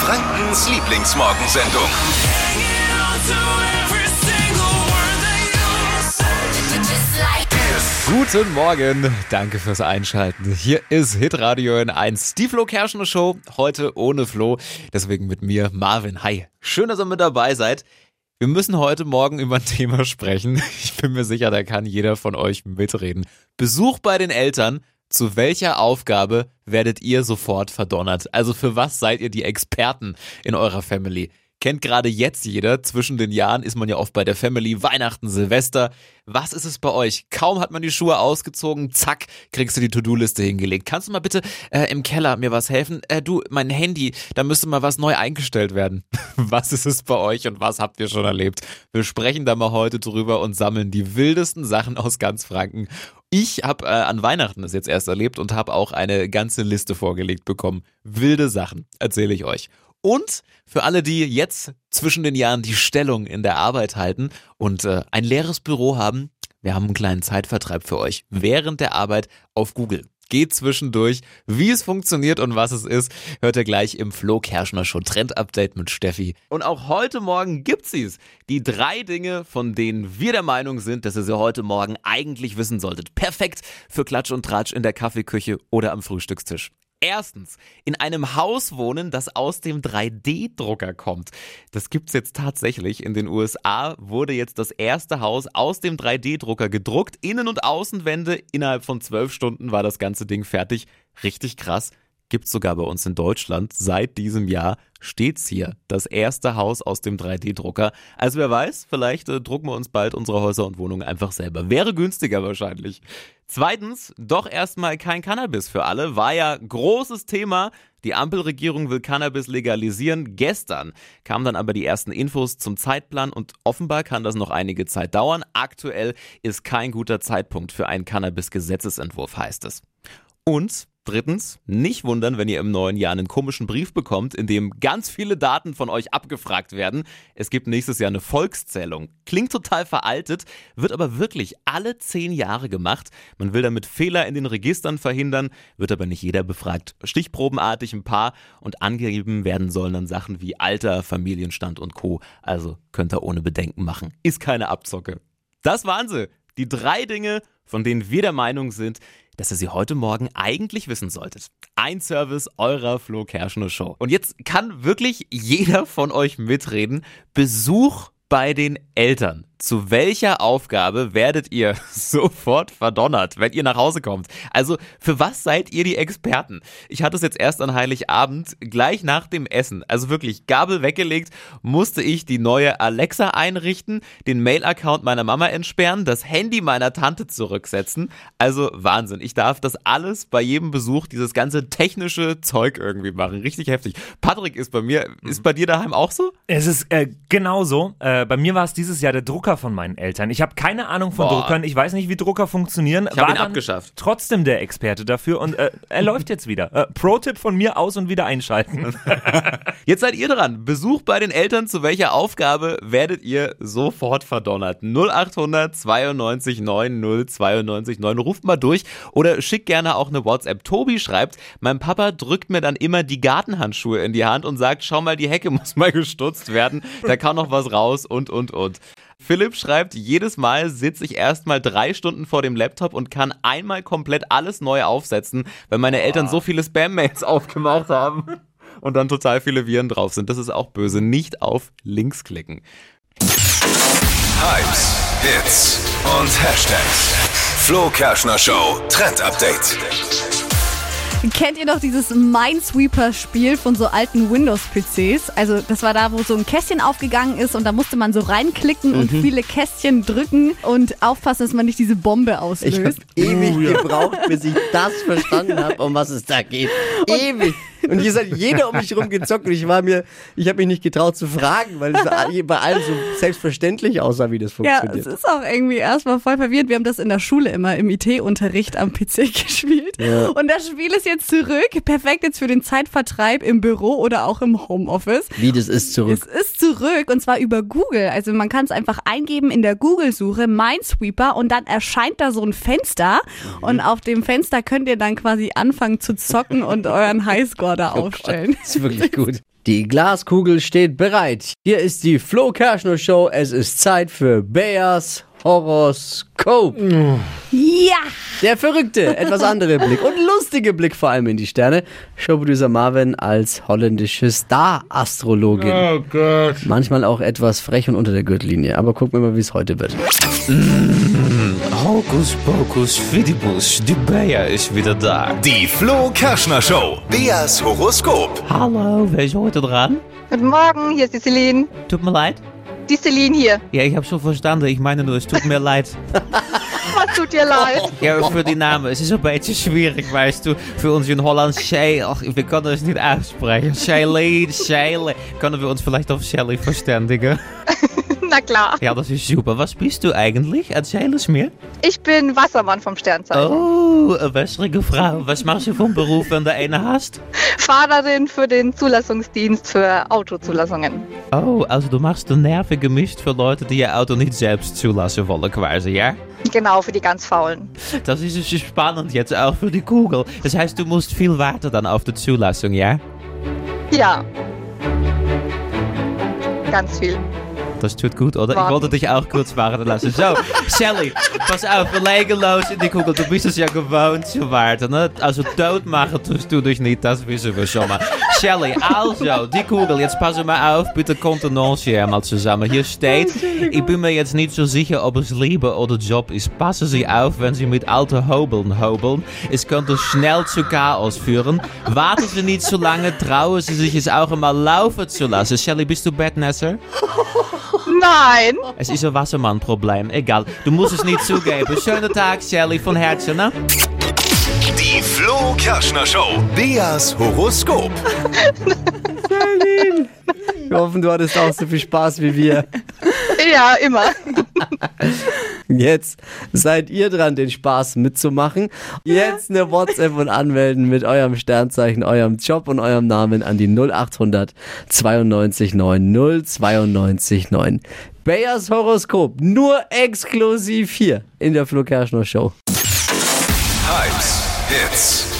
Frankens Lieblingsmorgensendung. Guten Morgen, danke fürs Einschalten. Hier ist Hitradio in 1, die Flo Kerschner Show, heute ohne Flo, deswegen mit mir Marvin. Hi, schön, dass ihr mit dabei seid. Wir müssen heute Morgen über ein Thema sprechen. Ich bin mir sicher, da kann jeder von euch mitreden. Besuch bei den Eltern. Zu welcher Aufgabe werdet ihr sofort verdonnert? Also für was seid ihr die Experten in eurer Family? Kennt gerade jetzt jeder. Zwischen den Jahren ist man ja oft bei der Family, Weihnachten, Silvester. Was ist es bei euch? Kaum hat man die Schuhe ausgezogen, zack, kriegst du die To-Do-Liste hingelegt. Kannst du mal bitte äh, im Keller mir was helfen? Äh, du, mein Handy, da müsste mal was neu eingestellt werden. was ist es bei euch und was habt ihr schon erlebt? Wir sprechen da mal heute drüber und sammeln die wildesten Sachen aus ganz Franken. Ich habe äh, an Weihnachten es jetzt erst erlebt und habe auch eine ganze Liste vorgelegt bekommen. Wilde Sachen, erzähle ich euch. Und für alle, die jetzt zwischen den Jahren die Stellung in der Arbeit halten und äh, ein leeres Büro haben, wir haben einen kleinen Zeitvertreib für euch während der Arbeit auf Google. Geht zwischendurch, wie es funktioniert und was es ist, hört ihr gleich im Flo Kerschner Show Trend Update mit Steffi. Und auch heute Morgen gibt's sie's. Die drei Dinge, von denen wir der Meinung sind, dass ihr sie heute Morgen eigentlich wissen solltet. Perfekt für Klatsch und Tratsch in der Kaffeeküche oder am Frühstückstisch. Erstens, in einem Haus wohnen, das aus dem 3D-Drucker kommt. Das gibt's jetzt tatsächlich. In den USA wurde jetzt das erste Haus aus dem 3D-Drucker gedruckt. Innen- und Außenwände. Innerhalb von zwölf Stunden war das ganze Ding fertig. Richtig krass. Gibt's sogar bei uns in Deutschland. Seit diesem Jahr steht's hier. Das erste Haus aus dem 3D-Drucker. Also wer weiß, vielleicht äh, drucken wir uns bald unsere Häuser und Wohnungen einfach selber. Wäre günstiger wahrscheinlich. Zweitens, doch erstmal kein Cannabis für alle. War ja großes Thema. Die Ampelregierung will Cannabis legalisieren. Gestern kamen dann aber die ersten Infos zum Zeitplan und offenbar kann das noch einige Zeit dauern. Aktuell ist kein guter Zeitpunkt für einen Cannabis-Gesetzesentwurf, heißt es. Und Drittens, nicht wundern, wenn ihr im neuen Jahr einen komischen Brief bekommt, in dem ganz viele Daten von euch abgefragt werden. Es gibt nächstes Jahr eine Volkszählung. Klingt total veraltet, wird aber wirklich alle zehn Jahre gemacht. Man will damit Fehler in den Registern verhindern, wird aber nicht jeder befragt. Stichprobenartig ein paar und angegeben werden sollen dann Sachen wie Alter, Familienstand und Co. Also könnt ihr ohne Bedenken machen. Ist keine Abzocke. Das waren sie. Die drei Dinge, von denen wir der Meinung sind, dass ihr sie heute Morgen eigentlich wissen solltet. Ein Service eurer Flo Kerschner Show. Und jetzt kann wirklich jeder von euch mitreden. Besuch bei den Eltern. Zu welcher Aufgabe werdet ihr sofort verdonnert, wenn ihr nach Hause kommt? Also, für was seid ihr die Experten? Ich hatte es jetzt erst an Heiligabend, gleich nach dem Essen, also wirklich Gabel weggelegt, musste ich die neue Alexa einrichten, den Mail-Account meiner Mama entsperren, das Handy meiner Tante zurücksetzen. Also Wahnsinn. Ich darf das alles bei jedem Besuch, dieses ganze technische Zeug irgendwie machen. Richtig heftig. Patrick ist bei mir, ist bei dir daheim auch so? Es ist äh, genauso. Äh, bei mir war es dieses Jahr der Drucker von meinen Eltern. Ich habe keine Ahnung von Boah. Druckern. Ich weiß nicht, wie Drucker funktionieren. Ich hab War ihn abgeschafft. Trotzdem der Experte dafür und äh, er läuft jetzt wieder. Äh, Pro-Tipp von mir aus und wieder einschalten. Jetzt seid ihr dran. Besuch bei den Eltern. Zu welcher Aufgabe werdet ihr sofort verdonnert? 0800 92 90 92 9. Ruft mal durch oder schickt gerne auch eine WhatsApp. Tobi schreibt, mein Papa drückt mir dann immer die Gartenhandschuhe in die Hand und sagt, schau mal, die Hecke muss mal gestutzt werden. Da kann noch was raus und, und, und. Philipp schreibt, jedes Mal sitze ich erstmal drei Stunden vor dem Laptop und kann einmal komplett alles neu aufsetzen, weil meine Eltern so viele Spam-Mails aufgemacht haben und dann total viele Viren drauf sind. Das ist auch böse. Nicht auf Links klicken. Hypes, Hits und Hashtags. Flo Kerschner Show Trend Update. Kennt ihr noch dieses Minesweeper-Spiel von so alten Windows-PCs? Also das war da, wo so ein Kästchen aufgegangen ist und da musste man so reinklicken und viele Kästchen drücken und aufpassen, dass man nicht diese Bombe Ich habe auslöst. ewig gebraucht, bis ich das verstanden habe, um was es da geht. ewig. Und hier hat jeder um mich rum gezockt und ich war mir, ich habe mich nicht getraut zu fragen, weil es bei allen so selbstverständlich aussah, wie das Ja, funktioniert. es ist auch irgendwie erstmal voll verwirrend. Wir haben das in der Schule immer im IT-Unterricht am PC gespielt. Ja. Und das Spiel ist jetzt zurück. Perfekt jetzt für den Zeitvertreib im Büro oder auch im Homeoffice. wie das ist zurück. Es ist zurück und zwar über Google. Also man kann es einfach eingeben in der Google-Suche Minesweeper und dann erscheint da so ein Fenster und auf dem Fenster könnt ihr dann quasi anfangen zu zocken und euren Highscore da aufstellen. Das ist wirklich gut. Die Glaskugel steht bereit. Hier ist die Flo Kerschner Show. Es ist Zeit für Beas Horoskop. Ja! Der verrückte, etwas andere Blick und lustige Blick vor allem in die Sterne. Showproducer Marvin als holländische Star-Astrologin. Oh Gott. Manchmal auch etwas frech und unter der Gürtellinie. Aber gucken wir mal, wie es heute wird. Hokus pokus fidibus, die Bayer ist wieder da. Die Flo Kerschner Show. Beas Horoskop. Hallo, wer ist heute dran? Guten Morgen, hier ist die Celine. Tut mir leid. Die Celine hier. Ja, ich habe schon verstanden. Ich meine nur, es tut mir leid. Was tut dir leid? Ja, für die Namen. Es ist ein bisschen schwierig, weißt du. Für uns in Holland, Shay. Ach, wir können es nicht aussprechen. Shailene, Shailene. Können wir uns vielleicht auf Shelly verständigen? Na klar. Ja, das ist super. Was bist du eigentlich? Erzähl es mir. Ich bin Wassermann vom Sternzeichen. Oh, eine wässrige Frau. Was machst du vom Beruf, wenn du eine hast? Fahrerin für den Zulassungsdienst für Autozulassungen. Oh, also du machst den nervige Mist für Leute, die ihr Auto nicht selbst zulassen wollen, quasi, ja? Genau, für die ganz Faulen. Das ist ist spannend jetzt auch für die Kugel. Das heißt, du musst viel warten dann auf die Zulassung, ja? Ja. Ganz viel. Das tut gut, oder? Ich wollte dich auch kurz warten lassen. So, Sally, pass auf, wir legen los in die Kugel. Du bist es ja gewohnt zu warten, ne? Also tot machen tust du dich nicht, das wissen wir schon mal. Sally, also, die Kugel, jetzt passen mal auf, bitte Kontenance hier mal zusammen. Hier steht, ich bin mir jetzt nicht so sicher, ob es Liebe oder Job ist. Passen Sie auf, wenn Sie mit alten Hobeln hobeln. Es könnte schnell zu Chaos führen. Warten Sie nicht so lange, trauen Sie sich es auch einmal laufen zu lassen. Sally, bist du Bettnässer? Nein. Es ist ein Wassermann-Problem. Egal, du musst es nicht zugeben. Schönen Tag, Shelly, von Herzen, ne? Flo Kerschner Show. Beas Horoskop. Wir hoffen, du hattest auch so viel Spaß wie wir. Ja, immer. Jetzt seid ihr dran, den Spaß mitzumachen. Jetzt eine WhatsApp und anmelden mit eurem Sternzeichen, eurem Job und eurem Namen an die 0800 92 9 092 9. Bayers Horoskop, nur exklusiv hier in der Flo Kerschner Show. Hypes, Hits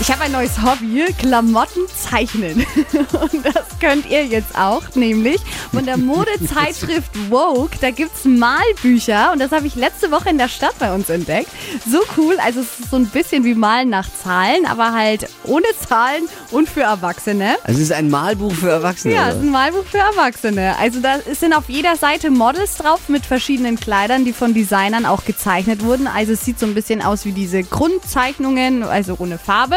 Ich habe ein neues Hobby, Klamotten zeichnen. Und das könnt ihr jetzt auch, nämlich von der Modezeitschrift Vogue. Da gibt's Malbücher und das habe ich letzte Woche in der Stadt bei uns entdeckt. So cool, also es ist so ein bisschen wie Malen nach Zahlen, aber halt ohne Zahlen und für Erwachsene. Also es ist ein Malbuch für Erwachsene. Ja, es ist ein Malbuch für Erwachsene. Also da sind auf jeder Seite Models drauf mit verschiedenen Kleidern, die von Designern auch gezeichnet wurden. Also es sieht so ein bisschen aus wie diese Grundzeichnungen, also ohne Farbe.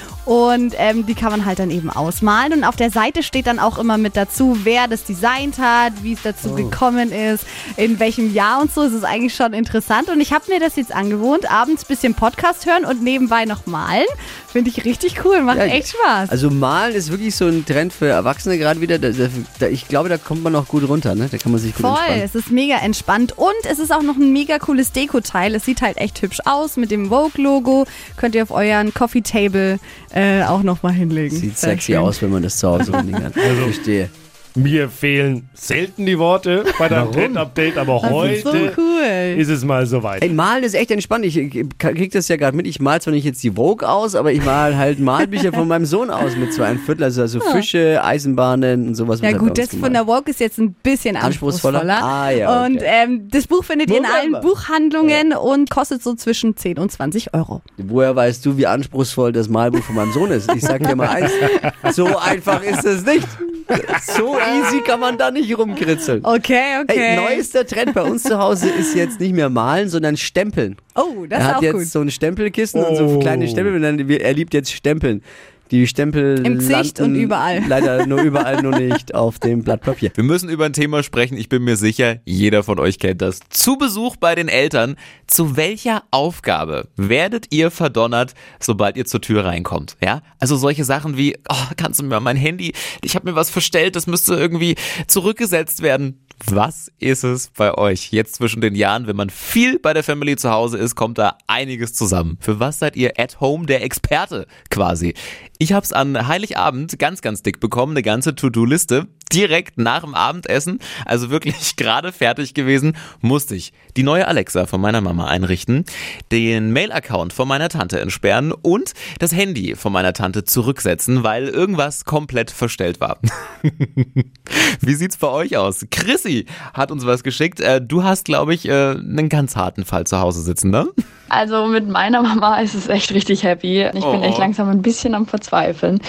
Und ähm, die kann man halt dann eben ausmalen. Und auf der Seite steht dann auch immer mit dazu, wer das designt hat, wie es dazu gekommen ist, in welchem Jahr und so. Es ist eigentlich schon interessant. Und ich habe mir das jetzt angewohnt, abends ein bisschen Podcast hören und nebenbei noch malen. Finde ich richtig cool, macht Ja, echt Spaß. Also malen ist wirklich so ein Trend für Erwachsene gerade wieder. Da, da, ich glaube, da kommt man auch gut runter, ne? Da kann man sich gut Voll, entspannen. es ist mega entspannt und es ist auch noch ein mega cooles Deko-Teil. Es sieht halt echt hübsch aus mit dem Vogue-Logo. Könnt ihr auf euren Coffee-Table äh, auch nochmal hinlegen. Sieht Sehr sexy schön. aus, wenn man das zu Hause rumliegen hat. Also- Verstehe. Mir fehlen selten die Worte bei deinem Trend-Update, aber heute ist so cool. ist es mal soweit. Ey, malen ist echt entspannt. Ich, krieg das ja gerade mit. Ich mal zwar nicht jetzt die Vogue aus, aber ich mal halt Malbücher von meinem Sohn aus mit zwei ein Viertel. Also, also Fische, Eisenbahnen und sowas. Ja wird gut, das von gemalt. der Vogue ist jetzt ein bisschen Anspruchsvoller? anspruchsvoller. Ah, ja, okay. Und ähm, das Buch findet ihr in allen. Buchhandlungen und kostet so zwischen 10 und 20 Euro. Woher weißt du, wie anspruchsvoll das Malbuch von meinem Sohn ist? Ich sag dir mal eins. So einfach ist es nicht. So easy kann man da nicht rumkritzeln. Okay, okay. Hey, neuester Trend bei uns zu Hause ist jetzt nicht mehr malen, sondern stempeln. oh, das er ist hat auch jetzt gut. so ein Stempelkissen und so Oh. kleine Stempel und dann, er liebt jetzt Stempeln. Die Stempel Im Gesicht und überall. Leider nur überall, nur nicht auf dem Blatt Papier. Wir müssen über ein Thema sprechen, ich bin mir sicher, jeder von euch kennt das. Zu Besuch bei den Eltern. Zu welcher Aufgabe werdet ihr verdonnert, sobald ihr zur Tür reinkommt? Ja? Also solche Sachen wie, oh, kannst du mir mein Handy, ich habe mir was verstellt, das müsste irgendwie zurückgesetzt werden. Was ist es bei euch jetzt zwischen den Jahren, wenn man viel bei der Family zu Hause ist, kommt da einiges zusammen. Für was seid ihr at home der Experte quasi? Ich hab's an Heiligabend ganz, ganz dick bekommen, eine ganze To-Do-Liste direkt nach dem Abendessen, also wirklich gerade fertig gewesen, musste ich die neue Alexa von meiner Mama einrichten, den Mail-Account von meiner Tante entsperren und das Handy von meiner Tante zurücksetzen, weil irgendwas komplett verstellt war. Wie sieht's bei euch aus? Chrissy hat uns was geschickt. Äh, du hast, glaube ich, äh, einen ganz harten Fall zu Hause sitzen, ne? Also mit meiner Mama ist es echt richtig happy. Ich bin echt Oh. langsam ein bisschen am Verzweifeln.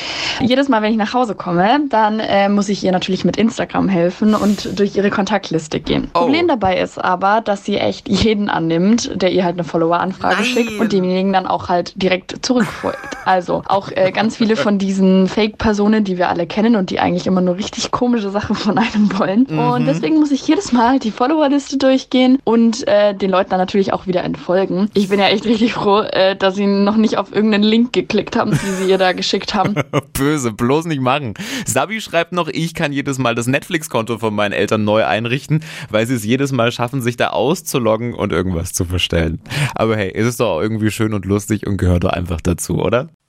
Jedes Mal, wenn ich nach Hause komme, dann äh, muss ich ihr natürlich mit Instagram helfen und durch ihre Kontaktliste gehen. Oh. Problem dabei ist aber, dass sie echt jeden annimmt, der ihr halt eine Follower-Anfrage schickt und demjenigen dann auch halt direkt zurückfolgt. Also auch äh, ganz viele von diesen Fake-Personen, die wir alle kennen und die eigentlich immer nur richtig komische Sachen von einem wollen. Und deswegen muss ich jedes Mal die Followerliste durchgehen und äh, den Leuten dann natürlich auch wieder entfolgen. Ich bin ja echt richtig froh, äh, dass sie noch nicht auf irgendeinen Link geklickt haben, die sie ihr da geschickt haben. Böse, bloß nicht machen. Sabi schreibt noch, ich kann jedes Mal das Netflix-Konto von meinen Eltern neu einrichten, weil sie es jedes Mal schaffen, sich da auszuloggen und irgendwas zu verstellen. Aber hey, ist es doch auch irgendwie schön und lustig und gehört doch einfach dazu, oder?